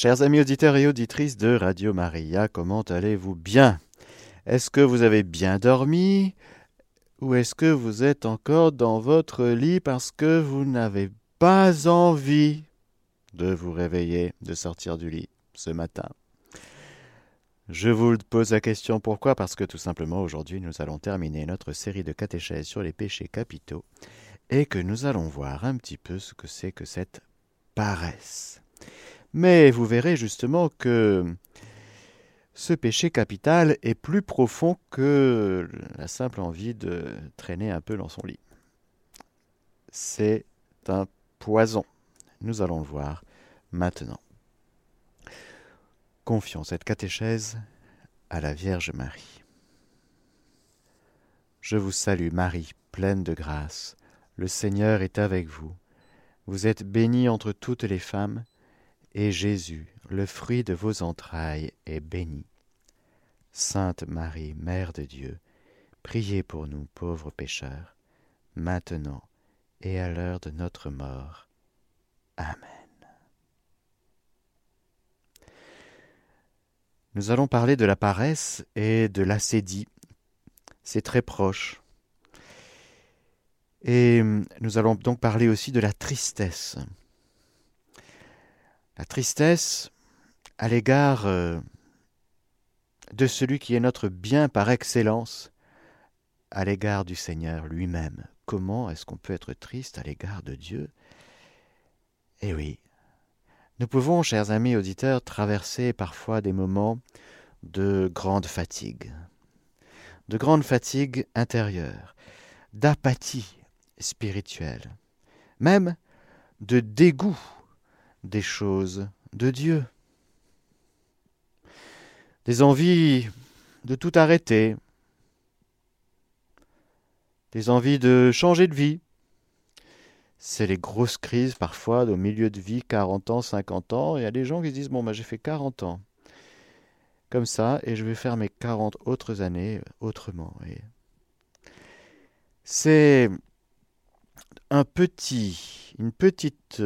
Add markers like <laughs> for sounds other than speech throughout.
Chers amis auditeurs et auditrices de Radio Maria, comment allez-vous bien? Est-ce que vous avez bien dormi? Ou est-ce que vous êtes encore dans votre lit parce que vous n'avez pas envie de vous réveiller, de sortir du lit ce matin? Je vous pose la question pourquoi? Parce que tout simplement aujourd'hui nous allons terminer notre série de catéchèses sur les péchés capitaux et que nous allons voir un petit peu ce que c'est que cette paresse. Mais vous verrez justement que ce péché capital est plus profond que la simple envie de traîner un peu dans son lit. C'est un poison. Nous allons le voir maintenant. Confions cette catéchèse à la Vierge Marie. Je vous salue Marie, pleine de grâce. Le Seigneur est avec vous. Vous êtes bénie entre toutes les femmes, et Jésus, le fruit de vos entrailles, est béni. Sainte Marie, Mère de Dieu, priez pour nous pauvres pécheurs, maintenant et à l'heure de notre mort. Amen. Nous allons parler de la paresse et de l'acédie. C'est très proche. Et nous allons donc parler aussi de la tristesse. La tristesse à l'égard euh, de celui qui est notre bien par excellence, à l'égard du Seigneur lui-même. Comment est-ce qu'on peut être triste à l'égard de Dieu? Eh oui, nous pouvons, chers amis auditeurs, traverser parfois des moments de grande fatigue, de grande fatigue intérieure, d'apathie spirituelle, même de dégoût des choses de Dieu. Des envies de tout arrêter, des envies de changer de vie. C'est les grosses crises parfois au milieu de vie, 40 ans, 50 ans. Il y a des gens qui se disent, bon, bah, j'ai fait 40 ans comme ça et je vais faire mes 40 autres années autrement. C'est un petit, une petite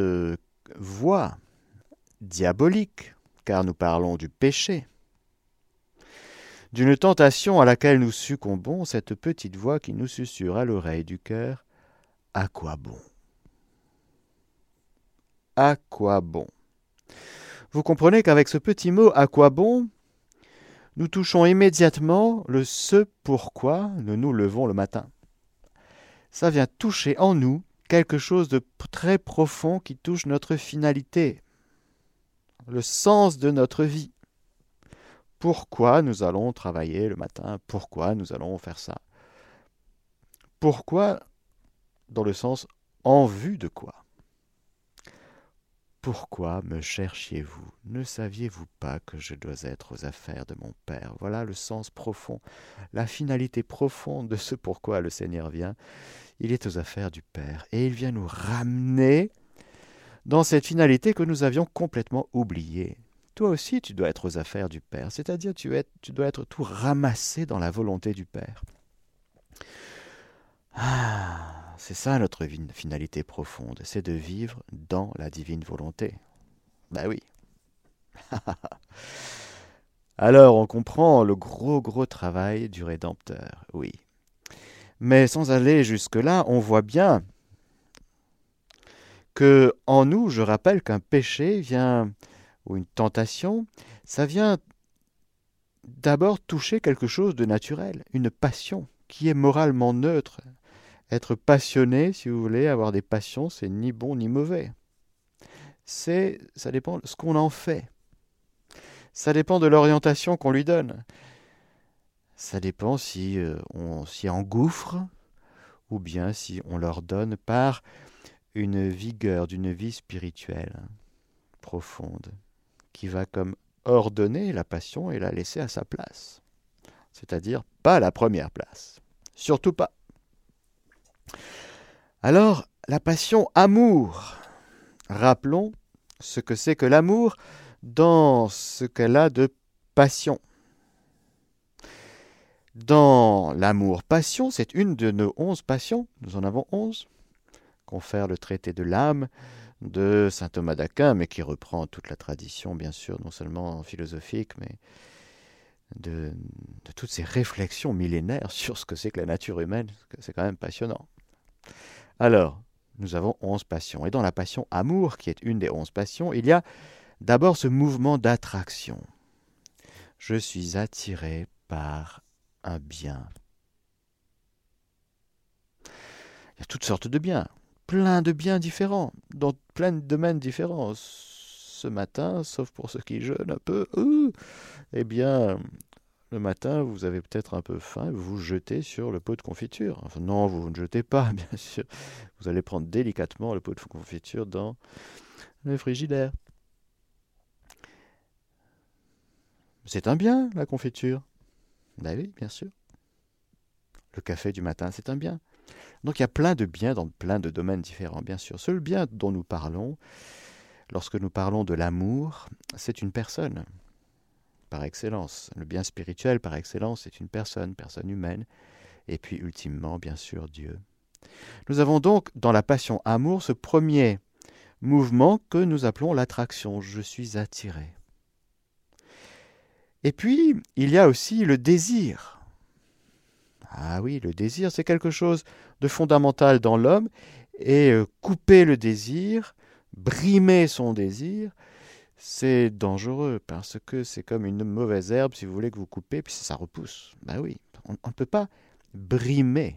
voix diabolique, car nous parlons du péché, d'une tentation à laquelle nous succombons, cette petite voix qui nous susurre à l'oreille du cœur À quoi bon? À quoi bon? Vous comprenez qu'avec ce petit mot À quoi bon nous touchons immédiatement le ce pourquoi nous nous levons le matin. Ça vient toucher en nous quelque chose de très profond qui touche notre finalité, le sens de notre vie. Pourquoi nous allons travailler le matin? Pourquoi nous allons faire ça? Pourquoi dans le sens en vue de quoi? Pourquoi me cherchiez-vous? Ne saviez-vous pas que je dois être aux affaires de mon Père? Voilà le sens profond, la finalité profonde de ce pourquoi le Seigneur vient. Il est aux affaires du Père et il vient nous ramener dans cette finalité que nous avions complètement oubliée. Toi aussi, tu dois être aux affaires du Père, c'est-à-dire tu, dois être tout ramassé dans la volonté du Père. Ah c'est ça notre finalité profonde, c'est de vivre dans la divine volonté. Ben oui. <laughs> Alors on comprend le gros gros travail du Rédempteur, oui. Mais sans aller jusque-là, on voit bien que en nous, je rappelle qu'un péché vient, ou une tentation, ça vient d'abord toucher quelque chose de naturel, une passion qui est moralement neutre, être passionné, si vous voulez, avoir des passions, c'est ni bon ni mauvais. C'est, ça dépend de ce qu'on en fait. Ça dépend de l'orientation qu'on lui donne. Ça dépend si euh, on s'y engouffre ou bien si on leur donne par une vigueur d'une vie spirituelle profonde qui va comme ordonner la passion et la laisser à sa place. C'est-à-dire pas la première place. Surtout pas. Alors, la passion amour. Rappelons ce que c'est que l'amour dans ce qu'elle a de passion. Dans l'amour-passion, c'est une de nos onze passions, nous en avons onze, confère le traité de l'âme de saint Thomas d'Aquin, mais qui reprend toute la tradition, bien sûr, non seulement philosophique, mais de, toutes ces réflexions millénaires sur ce que c'est que la nature humaine. C'est quand même passionnant. Alors, nous avons onze passions. Et dans la passion amour, qui est une des onze passions, il y a d'abord ce mouvement d'attraction. Je suis attiré par un bien. Il y a toutes sortes de biens, plein de biens différents, dans plein de domaines différents ce matin, sauf pour ceux qui jeûnent un peu, eh bien, le matin, vous avez peut-être un peu faim, vous vous jetez sur le pot de confiture. Non, vous ne jetez pas, <laughs> bien sûr. Vous allez prendre délicatement le pot de confiture dans le frigidaire. C'est un bien, la confiture. Ben oui, bien sûr. Le café du matin, c'est un bien. Donc il y a plein de biens dans plein de domaines différents, bien sûr. Seul bien dont nous parlons, Lorsque nous parlons de l'amour, c'est une personne, par excellence. Le bien spirituel, par excellence, c'est une personne, personne humaine, et puis ultimement, bien sûr, Dieu. Nous avons donc dans la passion amour ce premier mouvement que nous appelons l'attraction. Je suis attiré. Et puis, il y a aussi le désir. Ah oui, le désir, c'est quelque chose de fondamental dans l'homme, et euh, couper le désir, brimer son désir, c'est dangereux parce que c'est comme une mauvaise herbe, si vous voulez, que vous coupez, puis ça repousse. Ben oui, on ne peut pas brimer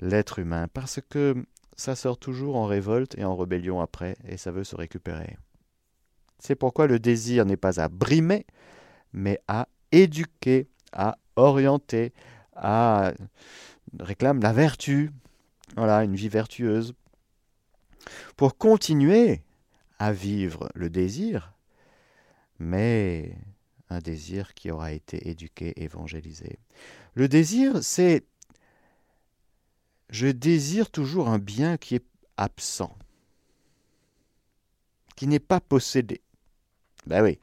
l'être humain parce que ça sort toujours en révolte et en rébellion après, et ça veut se récupérer. C'est pourquoi le désir n'est pas à brimer, mais à éduquer, à orienter, à réclame la vertu, voilà, une vie vertueuse pour continuer à vivre le désir, mais un désir qui aura été éduqué, évangélisé. Le désir, c'est je désire toujours un bien qui est absent, qui n'est pas possédé. Ben oui.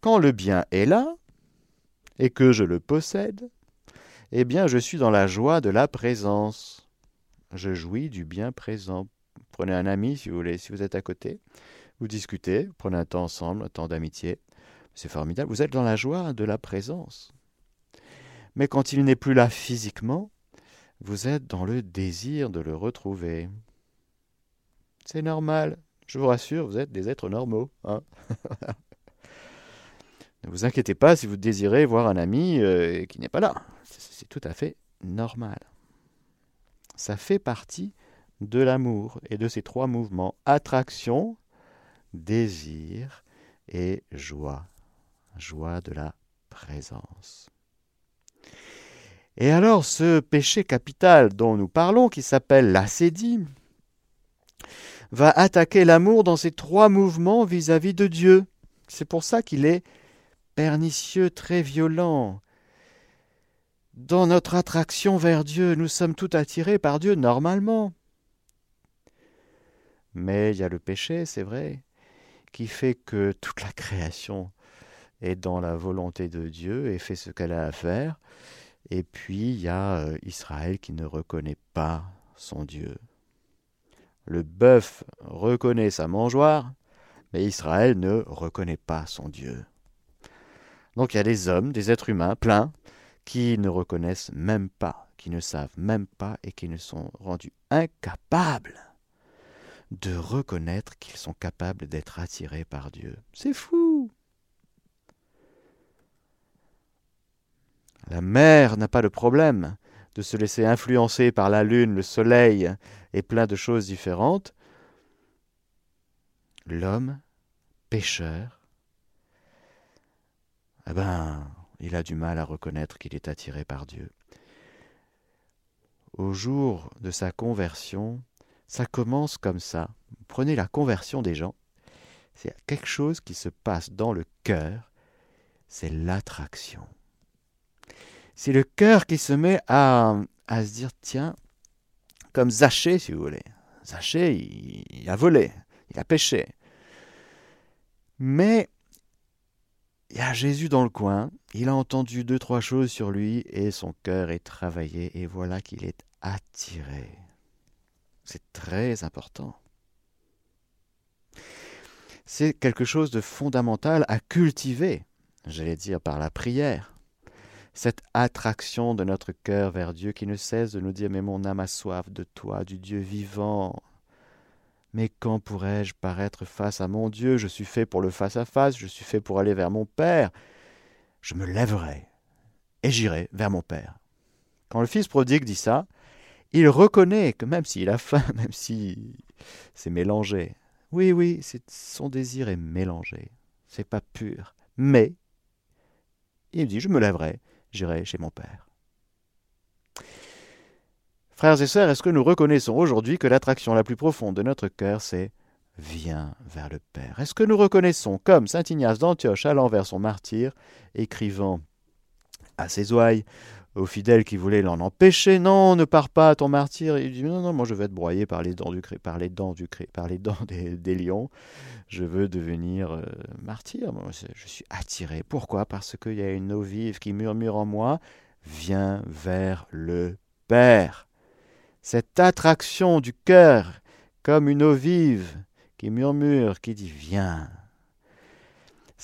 Quand le bien est là, et que je le possède, eh bien je suis dans la joie de la présence. Je jouis du bien présent. Prenez un ami si vous voulez, si vous êtes à côté, vous discutez, prenez un temps ensemble, un temps d'amitié. C'est formidable. Vous êtes dans la joie de la présence. Mais quand il n'est plus là physiquement, vous êtes dans le désir de le retrouver. C'est normal. Je vous rassure, vous êtes des êtres normaux. Hein <laughs> ne vous inquiétez pas si vous désirez voir un ami euh, qui n'est pas là. C'est tout à fait normal. Ça fait partie de l'amour et de ces trois mouvements attraction, désir et joie. Joie de la présence. Et alors ce péché capital dont nous parlons, qui s'appelle l'acédie, va attaquer l'amour dans ces trois mouvements vis-à-vis -vis de Dieu. C'est pour ça qu'il est pernicieux, très violent. Dans notre attraction vers Dieu, nous sommes tout attirés par Dieu normalement. Mais il y a le péché, c'est vrai, qui fait que toute la création est dans la volonté de Dieu et fait ce qu'elle a à faire. Et puis il y a euh, Israël qui ne reconnaît pas son Dieu. Le bœuf reconnaît sa mangeoire, mais Israël ne reconnaît pas son Dieu. Donc il y a des hommes, des êtres humains pleins, qui ne reconnaissent même pas, qui ne savent même pas et qui ne sont rendus incapables de reconnaître qu'ils sont capables d'être attirés par Dieu. C'est fou. La mer n'a pas de problème de se laisser influencer par la lune, le soleil et plein de choses différentes. L'homme, pécheur, eh ben, il a du mal à reconnaître qu'il est attiré par Dieu. Au jour de sa conversion, ça commence comme ça. Prenez la conversion des gens. C'est quelque chose qui se passe dans le cœur. C'est l'attraction. C'est le cœur qui se met à, à se dire tiens, comme Zachée, si vous voulez. Zachée, il, il a volé, il a péché. Mais il y a Jésus dans le coin, il a entendu deux, trois choses sur lui et son cœur est travaillé et voilà qu'il est attiré C'est très important. C'est quelque chose de fondamental à cultiver, j'allais dire par la prière. Cette attraction de notre cœur vers Dieu qui ne cesse de nous dire Mais mon âme a soif de toi, du Dieu vivant. Mais quand pourrais-je paraître face à mon Dieu? Je suis fait pour le face-à-face, je suis fait pour aller vers mon Père. Je me lèverai et j'irai vers mon Père. Quand le fils prodigue dit ça, il reconnaît que même s'il a faim, <laughs> même si c'est mélangé, oui, oui, son désir est mélangé, c'est pas pur, mais il dit Je me lèverai, j'irai chez mon Père. Frères et sœurs, est-ce que nous reconnaissons aujourd'hui que l'attraction la plus profonde de notre cœur, c'est Viens vers le Père? Est-ce que nous reconnaissons, comme saint Ignace d'Antioche allant vers son martyr, écrivant à ses ouailles, aux fidèles qui voulaient l'en empêcher, non, ne pars pas ton martyr. Il dit, non, non, moi je vais être broyé par les dents du par les dents du par les dents <laughs> des, lions. Je veux devenir euh, martyr. Je suis attiré. Pourquoi? Parce qu'il y a une eau vive qui murmure en moi. Viens vers le Père. Cette attraction du cœur, comme une eau vive qui murmure, qui dit viens.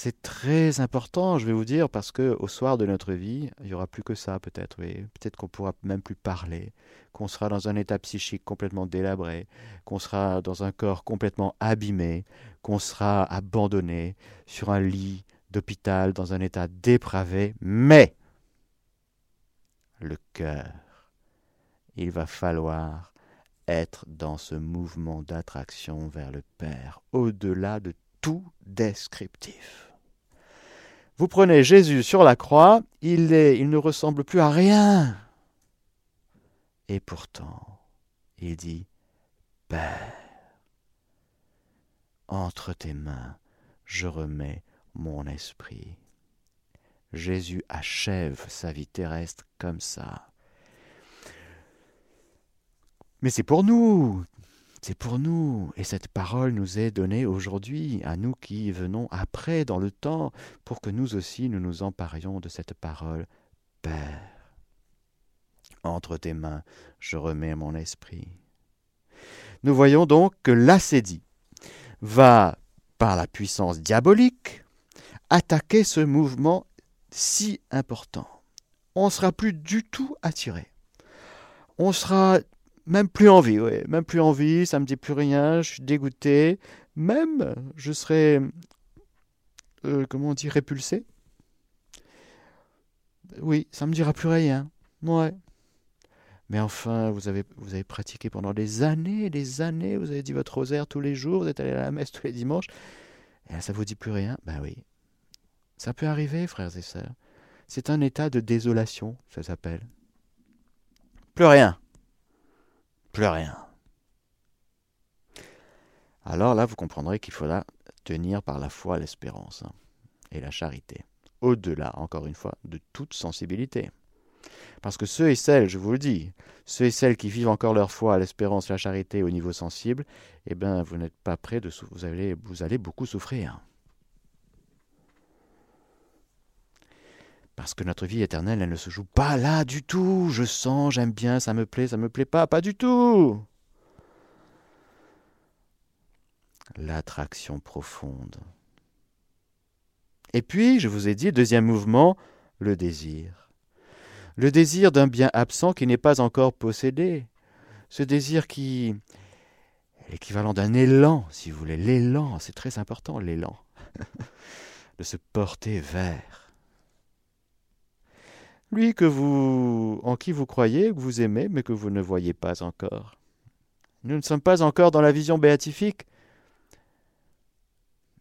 C'est très important, je vais vous dire, parce que au soir de notre vie, il y aura plus que ça, peut-être. Oui. Peut-être qu'on pourra même plus parler, qu'on sera dans un état psychique complètement délabré, qu'on sera dans un corps complètement abîmé, qu'on sera abandonné sur un lit d'hôpital dans un état dépravé. Mais le cœur, il va falloir être dans ce mouvement d'attraction vers le Père, au-delà de tout descriptif. Vous prenez Jésus sur la croix, il, est, il ne ressemble plus à rien. Et pourtant, il dit, Père, entre tes mains, je remets mon esprit. Jésus achève sa vie terrestre comme ça. Mais c'est pour nous, c'est pour nous. Et cette parole nous est donnée aujourd'hui, à nous qui venons après dans le temps, pour que nous aussi nous nous emparions de cette parole. Père, entre tes mains, je remets mon esprit. Nous voyons donc que l'assédie va, par la puissance diabolique, attaquer ce mouvement si important. On ne sera plus du tout attiré. On sera même plus envie, oui. Même plus envie, ça me dit plus rien, je suis dégoûté. Même, je serais, euh, comment on dit, répulsé. Oui, ça me dira plus rien. Ouais. Mais enfin, vous avez, vous avez pratiqué pendant des années, des années, vous avez dit votre rosaire tous les jours, vous êtes allé à la messe tous les dimanches, et là, ça vous dit plus rien? Ben oui. Ça peut arriver, frères et sœurs. C'est un état de désolation, ça s'appelle. Plus rien plus rien. Alors là, vous comprendrez qu'il faudra tenir par la foi l'espérance hein, et la charité, au-delà, encore une fois, de toute sensibilité. Parce que ceux et celles, je vous le dis, ceux et celles qui vivent encore leur foi, l'espérance, la charité au niveau sensible, eh bien, vous n'êtes pas prêts de vous vous allez beaucoup souffrir. Parce que notre vie éternelle, elle ne se joue pas là du tout. Je sens, j'aime bien, ça me plaît, ça me plaît pas, pas du tout. L'attraction profonde. Et puis, je vous ai dit, deuxième mouvement, le désir. Le désir d'un bien absent qui n'est pas encore possédé. Ce désir qui est l'équivalent d'un élan, si vous voulez. L'élan, c'est très important, l'élan. <laughs> de se porter vers lui que vous, en qui vous croyez, que vous aimez, mais que vous ne voyez pas encore. Nous ne sommes pas encore dans la vision béatifique.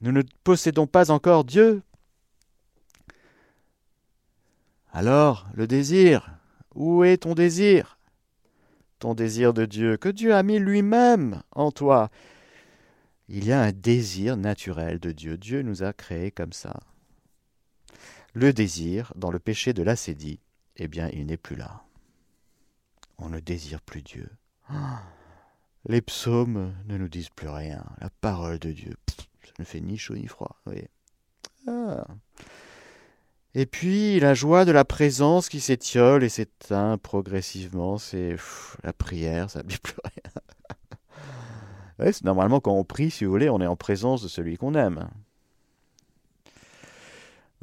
Nous ne possédons pas encore Dieu. Alors, le désir, où est ton désir? Ton désir de Dieu, que Dieu a mis lui-même en toi. Il y a un désir naturel de Dieu. Dieu nous a créés comme ça. Le désir, dans le péché de l'acédie, eh bien, il n'est plus là. On ne désire plus Dieu. Les psaumes ne nous disent plus rien. La parole de Dieu, ça ne fait ni chaud ni froid. Ah. Et puis la joie de la présence qui s'étiole et s'éteint progressivement, c'est la prière, ça ne dit plus rien. <laughs> normalement, quand on prie, si vous voulez, on est en présence de celui qu'on aime.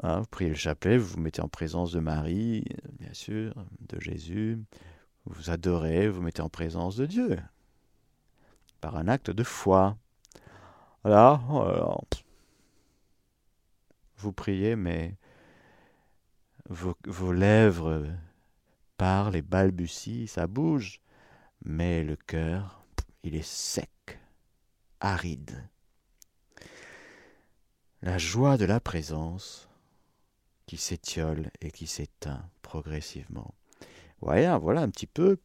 Hein, vous priez le chapelet, vous vous mettez en présence de Marie, bien sûr, de Jésus. Vous adorez, vous mettez en présence de Dieu. Par un acte de foi. Alors, vous priez, mais vos, vos lèvres parlent et balbutient, ça bouge, mais le cœur, il est sec, aride. La joie de la présence qui s'étiole et qui s'éteint progressivement. Voilà, voilà un petit peu,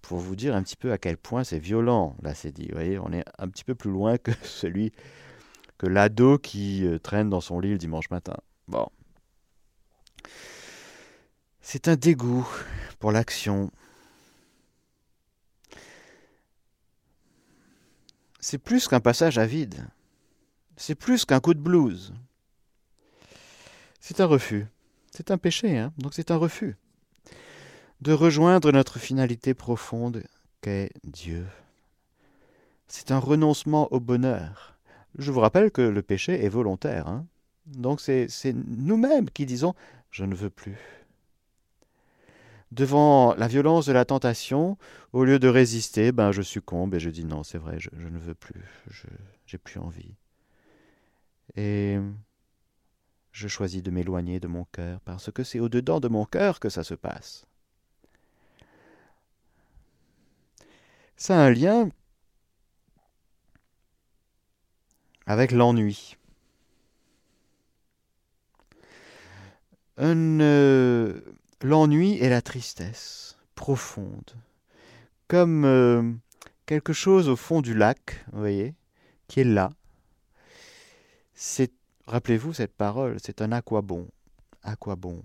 pour vous dire un petit peu à quel point c'est violent, là c'est dit. Voyez, on est un petit peu plus loin que <laughs> celui, que l'ado qui euh, traîne dans son lit le dimanche matin. Bon. C'est un dégoût pour l'action. C'est plus qu'un passage à vide. C'est plus qu'un coup de blues. C'est un refus. C'est un péché, hein donc c'est un refus. De rejoindre notre finalité profonde qu'est Dieu. C'est un renoncement au bonheur. Je vous rappelle que le péché est volontaire. Hein donc c'est nous-mêmes qui disons Je ne veux plus. Devant la violence de la tentation, au lieu de résister, ben je succombe et je dis non, c'est vrai, je, je, ne veux plus, je n'ai plus envie. Et je choisis de m'éloigner de mon cœur, parce que c'est au-dedans de mon cœur que ça se passe. Ça a un lien avec l'ennui. Euh, l'ennui et la tristesse profonde, comme euh, quelque chose au fond du lac, vous voyez, qui est là. C'est Rappelez-vous cette parole, c'est un à quoi bon. À quoi bon.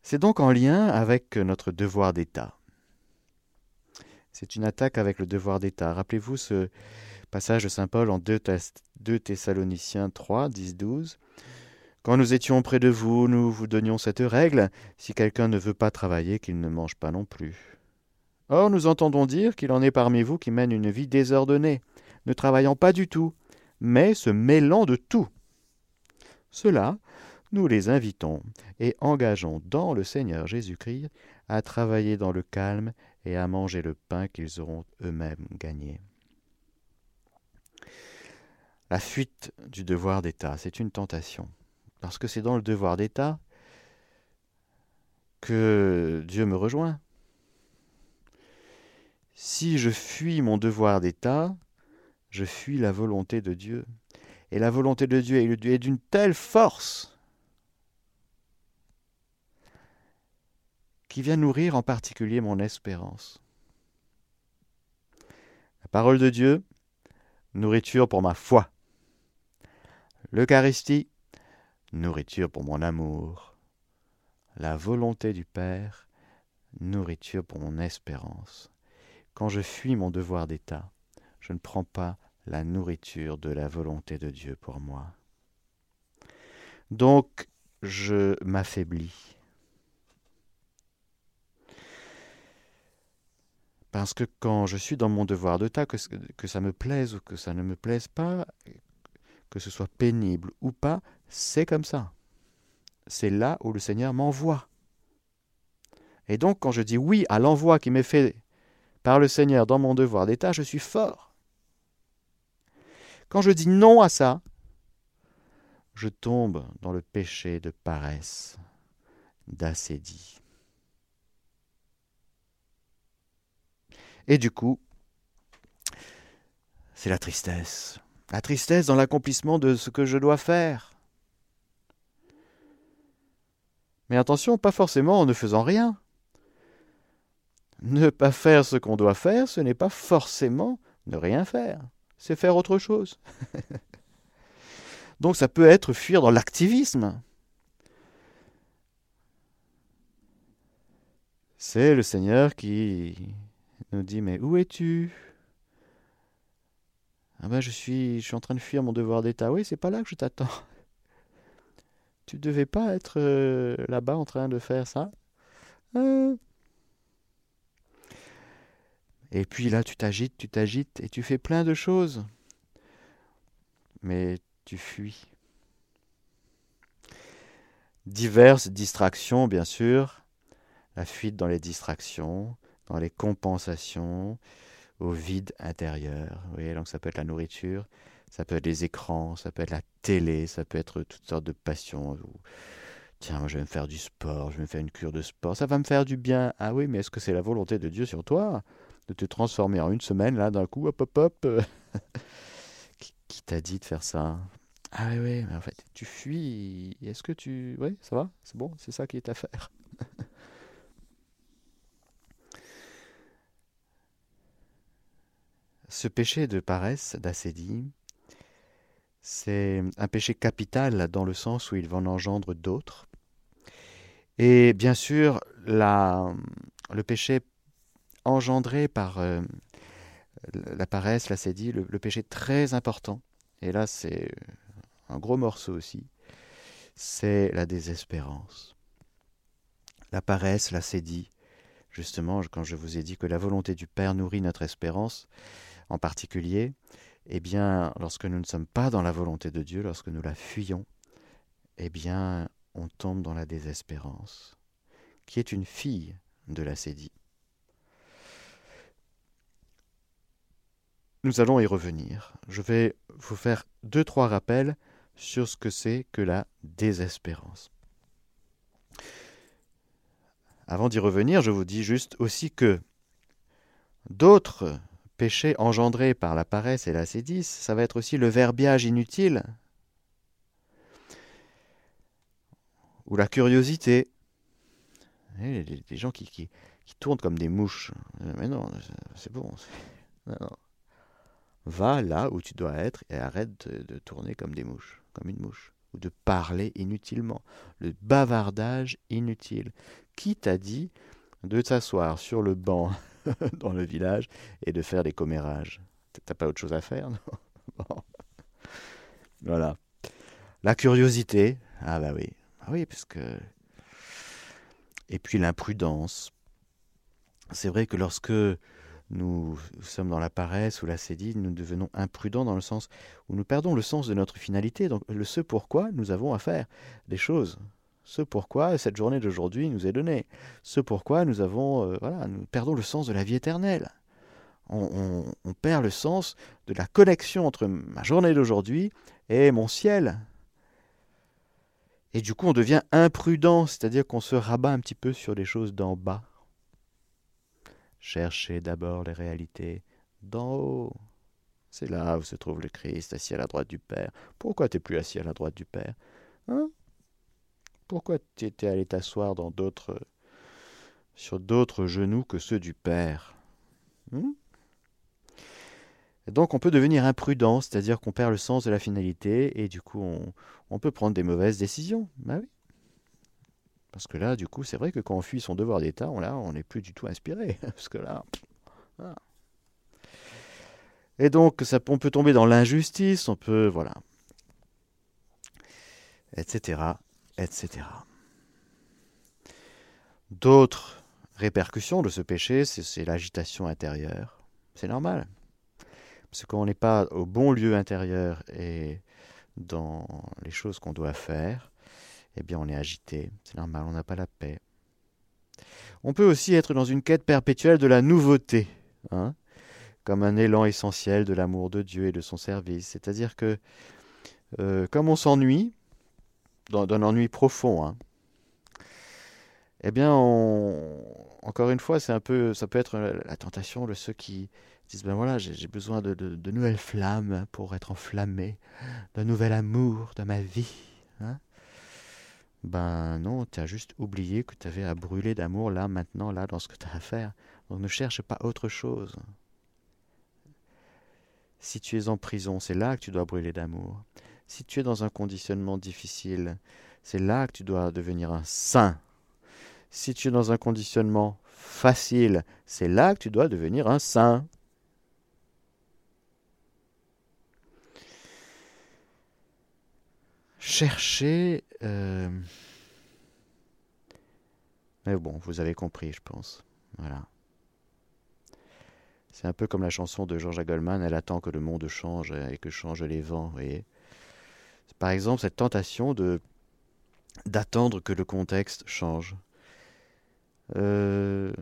C'est donc en lien avec notre devoir d'État. C'est une attaque avec le devoir d'État. Rappelez-vous ce passage de Saint Paul en 2, Thessaloniciens 3, 10, 12. Quand nous étions près de vous, nous vous donnions cette règle, si quelqu'un ne veut pas travailler, qu'il ne mange pas non plus. Or nous entendons dire qu'il en est parmi vous qui mènent une vie désordonnée, ne travaillant pas du tout, mais se mêlant de tout. Cela, nous les invitons et engageons dans le Seigneur Jésus-Christ à travailler dans le calme et à manger le pain qu'ils auront eux-mêmes gagné. La fuite du devoir d'État, c'est une tentation, parce que c'est dans le devoir d'État que Dieu me rejoint. Si je fuis mon devoir d'État, je fuis la volonté de Dieu. Et la volonté de Dieu est d'une telle force qui vient nourrir en particulier mon espérance. La parole de Dieu, nourriture pour ma foi. L'Eucharistie, nourriture pour mon amour. La volonté du Père, nourriture pour mon espérance. Quand je fuis mon devoir d'État, je ne prends pas la nourriture de la volonté de Dieu pour moi. Donc, je m'affaiblis. Parce que quand je suis dans mon devoir d'État, que, ça me plaise ou que ça ne me plaise pas, que ce soit pénible ou pas, c'est comme ça. C'est là où le Seigneur m'envoie. Et donc, quand je dis oui à l'envoi qui m'est fait par le Seigneur dans mon devoir d'État, je suis fort. Quand je dis non à ça, je tombe dans le péché de paresse, d'acédie. Et du coup, c'est la tristesse. La tristesse dans l'accomplissement de ce que je dois faire. Mais attention, pas forcément en ne faisant rien. Ne pas faire ce qu'on doit faire, ce n'est pas forcément ne rien faire, c'est faire autre chose. <laughs> Donc ça peut être fuir dans l'activisme. C'est le Seigneur qui nous dit Mais où es-tu? Ah ben je suis, je suis en train de fuir mon devoir d'État. Oui, c'est pas là que je t'attends. <laughs> Tu devais pas être euh, là-bas en train de faire ça. Euh, Et puis là, tu t'agites, tu t'agites et tu fais plein de choses. Mais tu fuis. Diverses distractions, bien sûr. La fuite dans les distractions, dans les compensations, au vide intérieur. Vous voyez, donc ça peut être la nourriture, ça peut être les écrans, ça peut être la télé, ça peut être toutes sortes de passions. Tiens, moi je vais me faire du sport, je vais me faire une cure de sport, ça va me faire du bien. Ah oui, mais est-ce que c'est la volonté de Dieu sur toi? De te transformer en une semaine, là, d'un coup, hop, hop, hop <laughs> Qui t'a dit de faire ça? Ah oui, oui, mais en fait, tu fuis. Est-ce que tu... Oui, ça va? C'est bon C'est ça qui est à faire <laughs> Ce péché de paresse, d'acédie, c'est un péché capital dans le sens où il va en engendre d'autres. Et bien sûr, la, le péché engendré par euh, la paresse, l'acédie, le, le péché très important, et là c'est un gros morceau aussi, c'est la désespérance. La paresse, l'acédie, justement, quand je vous ai dit que la volonté du Père nourrit notre espérance, en particulier, eh bien, lorsque nous ne sommes pas dans la volonté de Dieu, lorsque nous la fuyons, eh bien, on tombe dans la désespérance, qui est une fille de l'acédie. Nous allons y revenir. Je vais vous faire deux, trois rappels sur ce que c'est que la désespérance. Avant d'y revenir, je vous dis juste aussi que d'autres péché engendré par la paresse et la sédice, ça va être aussi le verbiage inutile ou la curiosité. Les, gens qui, qui, tournent comme des mouches. Mais non, c'est bon. <laughs> Va là où tu dois être et arrête de, tourner comme des mouches, comme une mouche, ou de parler inutilement. Le bavardage inutile. Qui t'a dit de t'asseoir sur le banc <laughs> dans le village et de faire des commérages? T'as pas autre chose à faire, non? Voilà. La curiosité. Ah bah oui. Ah oui, parce que... Et puis l'imprudence. C'est vrai que lorsque nous sommes dans la paresse ou la sédie, nous devenons imprudents dans le sens où nous perdons le sens de notre finalité, donc le ce pourquoi nous avons à faire des choses ce pourquoi cette journée d'aujourd'hui nous est donnée, ce pourquoi nous avons, euh, voilà, nous perdons le sens de la vie éternelle. On, perd le sens de la connexion entre ma journée d'aujourd'hui et mon ciel. Et du coup, on devient imprudent, c'est-à-dire qu'on se rabat un petit peu sur les choses d'en bas. Cherchez d'abord les réalités d'en haut. C'est là où se trouve le Christ, assis à la droite du Père. Pourquoi tu n'es plus assis à la droite du Père hein? Pourquoi tu étais allé t'asseoir dans d'autres, sur d'autres genoux que ceux du Père hmm donc on peut devenir imprudent, c'est-à-dire qu'on perd le sens de la finalité et du coup on, peut prendre des mauvaises décisions. Bah oui. Parce que là, du coup, c'est vrai que quand on fuit son devoir d'État, on n'est plus du tout inspiré. <laughs> Parce que là. Et donc, ça, on peut tomber dans l'injustice, on peut. Voilà. Etc etc. D'autres répercussions de ce péché, c'est l'agitation intérieure. C'est normal. Parce que quand on n'est pas au bon lieu intérieur et dans les choses qu'on doit faire, eh bien on est agité. C'est normal, on n'a pas la paix. On peut aussi être dans une quête perpétuelle de la nouveauté, hein, comme un élan essentiel de l'amour de Dieu et de son service. C'est-à-dire que, euh, comme on s'ennuie, d'un ennui profond. Hein. Eh bien, encore une fois, c'est un peu, ça peut être la tentation de ceux qui disent ben voilà, j'ai besoin de, de, nouvelles flammes pour être enflammé, d'un nouvel amour dans ma vie. Hein. Ben non, tu as juste oublié que tu avais à brûler d'amour là, maintenant, là, dans ce que tu as à faire. Donc ne cherche pas autre chose. Si tu es en prison, c'est là que tu dois brûler d'amour. Si tu es dans un conditionnement difficile, c'est là que tu dois devenir un saint. Si tu es dans un conditionnement facile, c'est là que tu dois devenir un saint. Cherchez... Euh, mais bon, vous avez compris, je pense. Voilà. C'est un peu comme la chanson de George Goldman, elle attend que le monde change et que changent les vents. Et par exemple, cette tentation d'attendre que le contexte change. Euh,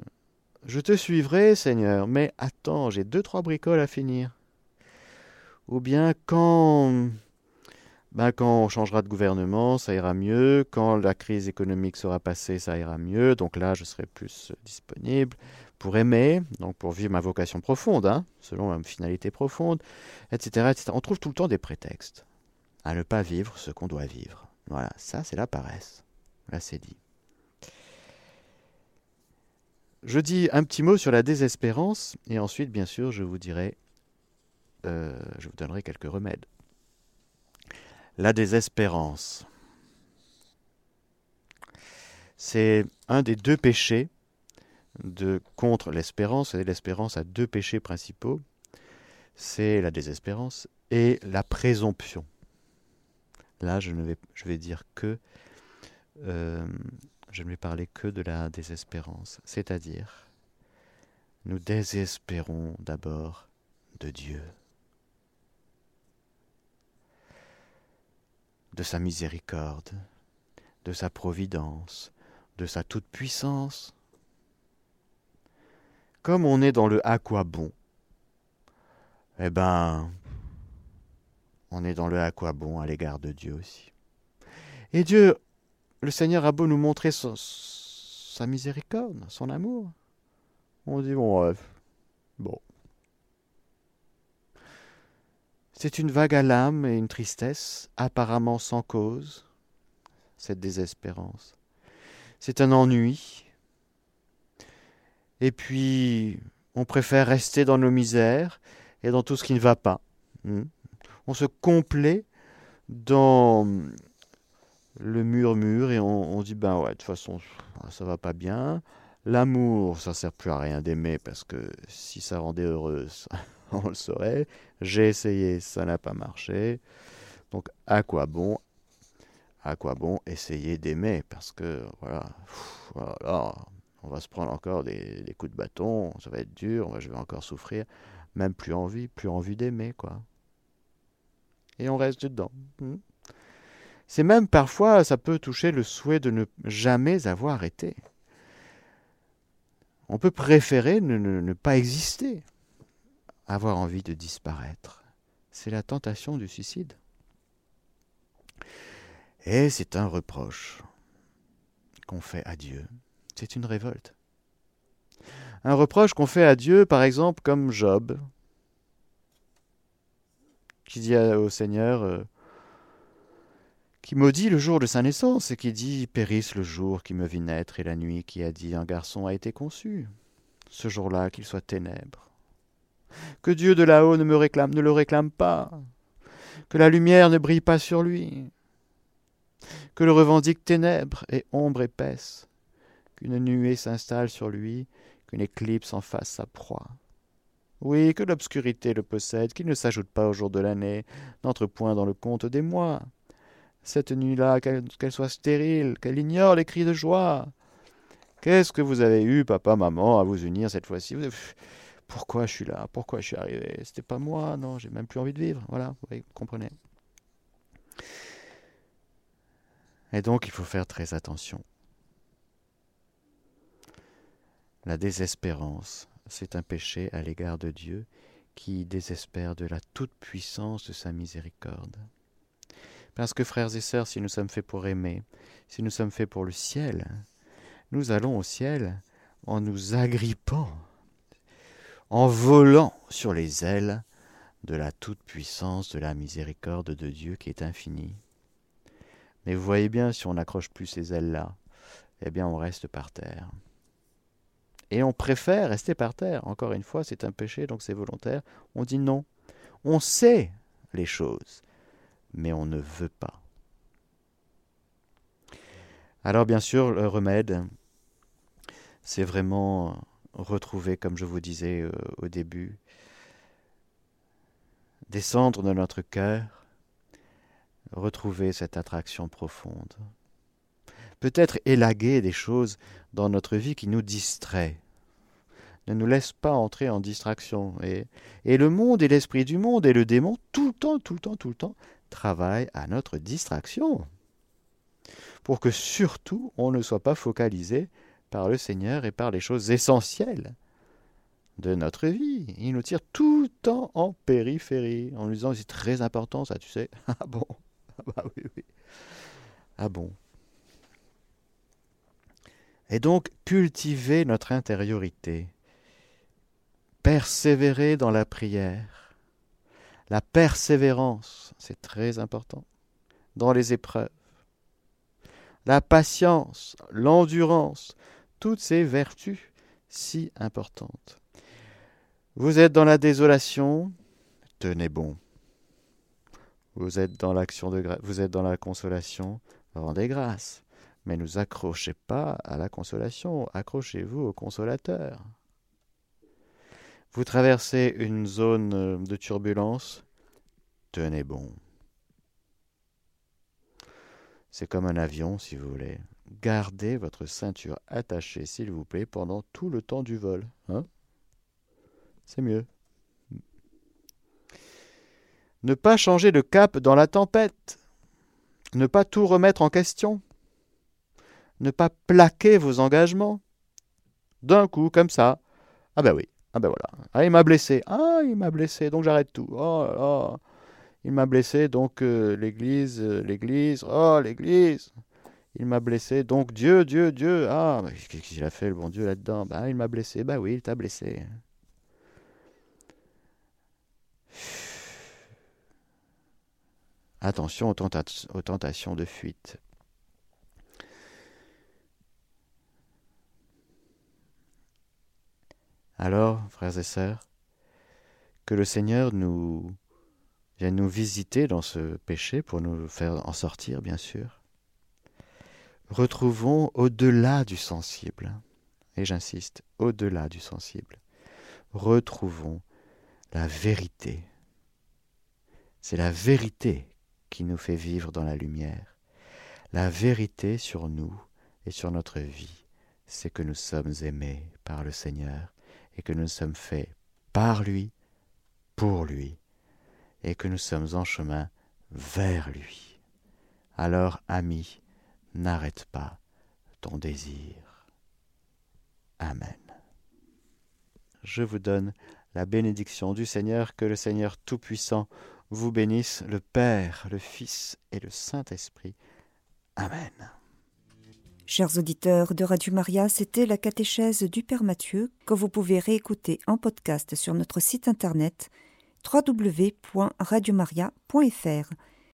je te suivrai, Seigneur, mais attends, j'ai deux, trois bricoles à finir. Ou bien quand, ben quand on changera de gouvernement, ça ira mieux. Quand la crise économique sera passée, ça ira mieux. Donc là, je serai plus disponible pour aimer, donc pour vivre ma vocation profonde, hein, selon ma finalité profonde, etc., etc. On trouve tout le temps des prétextes à ne pas vivre ce qu'on doit vivre. Voilà, ça c'est la paresse. Là c'est dit. Je dis un petit mot sur la désespérance et ensuite, bien sûr, je vous dirai, euh, je vous donnerai quelques remèdes. La désespérance, c'est un des deux péchés de contre l'espérance. L'espérance a deux péchés principaux. C'est la désespérance et la présomption. Là, je ne vais, je dire que euh, je ne vais parler que de la désespérance, c'est-à-dire nous désespérons d'abord de Dieu, de sa miséricorde, de sa providence, de sa toute-puissance. Comme on est dans le à quoi bon, eh ben, on est dans le à quoi bon à l'égard de Dieu aussi. Et Dieu le Seigneur a beau nous montrer sa miséricorde, son amour. On dit, bon, bref, bon. C'est une vague à l'âme et une tristesse, apparemment sans cause, cette désespérance. C'est un ennui. Et puis, on préfère rester dans nos misères et dans tout ce qui ne va pas. Hmm. On se complaît dans le murmure et on, dit ben ouais de toute façon ça va pas bien l'amour ça sert plus à rien d'aimer parce que si ça rendait heureuse <laughs> on le saurait. J'ai essayé ça n'a pas marché. Donc à quoi bon à quoi bon essayer d'aimer? Parce que voilà voilà on va se prendre encore des, coups de bâton ça va être dur je vais encore souffrir. Même plus envie plus envie d'aimer quoi. Et on reste dedans. Hmm. C'est même parfois, ça peut toucher le souhait de ne jamais avoir été. On peut préférer ne, pas exister, avoir envie de disparaître. C'est la tentation du suicide. Et c'est un reproche qu'on fait à Dieu. C'est une révolte. Un reproche qu'on fait à Dieu, par exemple, comme Job, qui dit au Seigneur, euh, qui maudit le jour de sa naissance et qui dit Périsse le jour qui me vit naître et la nuit qui a dit un garçon a été conçu. Ce jour-là qu'il soit ténèbres. Que Dieu de là-haut ne me réclame, ne le réclame pas. Que la lumière ne brille pas sur lui. Que le revendique ténèbres et ombre épaisse. Qu'une nuée s'installe sur lui, qu'une éclipse en fasse sa proie. Oui, que l'obscurité le possède, qu'il ne s'ajoute pas au jour de l'année, n'entre point dans le compte des mois, cette nuit-là, qu'elle soit stérile, qu'elle ignore les cris de joie. Qu'est-ce que vous avez eu, papa, maman, à vous unir cette fois-ci? Pourquoi je suis là? Pourquoi je suis arrivé? C'était pas moi, non, j'ai même plus envie de vivre. Voilà, vous comprenez. Et donc, il faut faire très attention. La désespérance, c'est un péché à l'égard de Dieu qui désespère de la toute-puissance de sa miséricorde. Parce que frères et sœurs, si nous sommes faits pour aimer, si nous sommes faits pour le ciel, nous allons au ciel en nous agrippant, en volant sur les ailes de la toute-puissance, de la miséricorde de Dieu qui est infinie. Mais vous voyez bien, si on n'accroche plus ces ailes-là, eh bien on reste par terre. Et on préfère rester par terre. Encore une fois, c'est un péché, donc c'est volontaire. On dit non. On sait les choses mais on ne veut pas. Alors bien sûr, le remède, c'est vraiment retrouver, comme je vous disais euh, au début, descendre dans notre cœur, retrouver cette attraction profonde. Peut-être élaguer des choses dans notre vie qui nous distraient, ne nous laisse pas entrer en distraction. Et, et le monde et l'esprit du monde et le démon, tout le temps, tout le temps, tout le temps, travaillent à notre distraction. Pour que surtout on ne soit pas focalisé par le Seigneur et par les choses essentielles de notre vie. Il nous tire tout le temps en périphérie, en nous disant c'est très important ça, tu sais. <laughs> Ah bon? Ah bah oui, oui. Ah bon? Et donc, cultiver notre intériorité, persévérer dans la prière. La persévérance, c'est très important, dans les épreuves. La patience, l'endurance, toutes ces vertus si importantes. Vous êtes dans la désolation, tenez bon. Vous êtes dans l'action de vous êtes dans la consolation, rendez grâce. Mais ne vous accrochez pas à la consolation, accrochez-vous au consolateur. Vous traversez une zone de turbulence, tenez bon. C'est comme un avion, si vous voulez. Gardez votre ceinture attachée, s'il vous plaît, pendant tout le temps du vol. Hein c'est mieux. Ne pas changer de cap dans la tempête. Ne pas tout remettre en question. Ne pas plaquer vos engagements. D'un coup, comme ça. Ah ben oui. Ah ben voilà. Ah, il m'a blessé. Ah, il m'a blessé, donc j'arrête tout. Oh là là. Il m'a blessé, donc euh, l'église, euh, l'église, oh l'église. Il m'a blessé, donc Dieu, Dieu, Dieu. Ah, qu'est-ce qu'il a fait le bon Dieu là-dedans? Bah, il m'a blessé. Bah oui, il t'a blessé. Attention aux, tentations de fuite. Alors, frères et sœurs, que le Seigneur nous vienne nous visiter dans ce péché pour nous faire en sortir, bien sûr. Retrouvons au-delà du sensible, et j'insiste, au-delà du sensible, retrouvons la vérité. C'est la vérité qui nous fait vivre dans la lumière. La vérité sur nous et sur notre vie, c'est que nous sommes aimés par le Seigneur et que nous sommes faits par lui, pour lui, et que nous sommes en chemin vers lui. Alors, ami, n'arrête pas ton désir. Amen. Je vous donne la bénédiction du Seigneur, que le Seigneur Tout-Puissant vous bénisse, le Père, le Fils et le Saint-Esprit. Amen. Chers auditeurs de Radio Maria, c'était la catéchèse du Père Mathieu que vous pouvez réécouter en podcast sur notre site internet www.radiomaria.fr.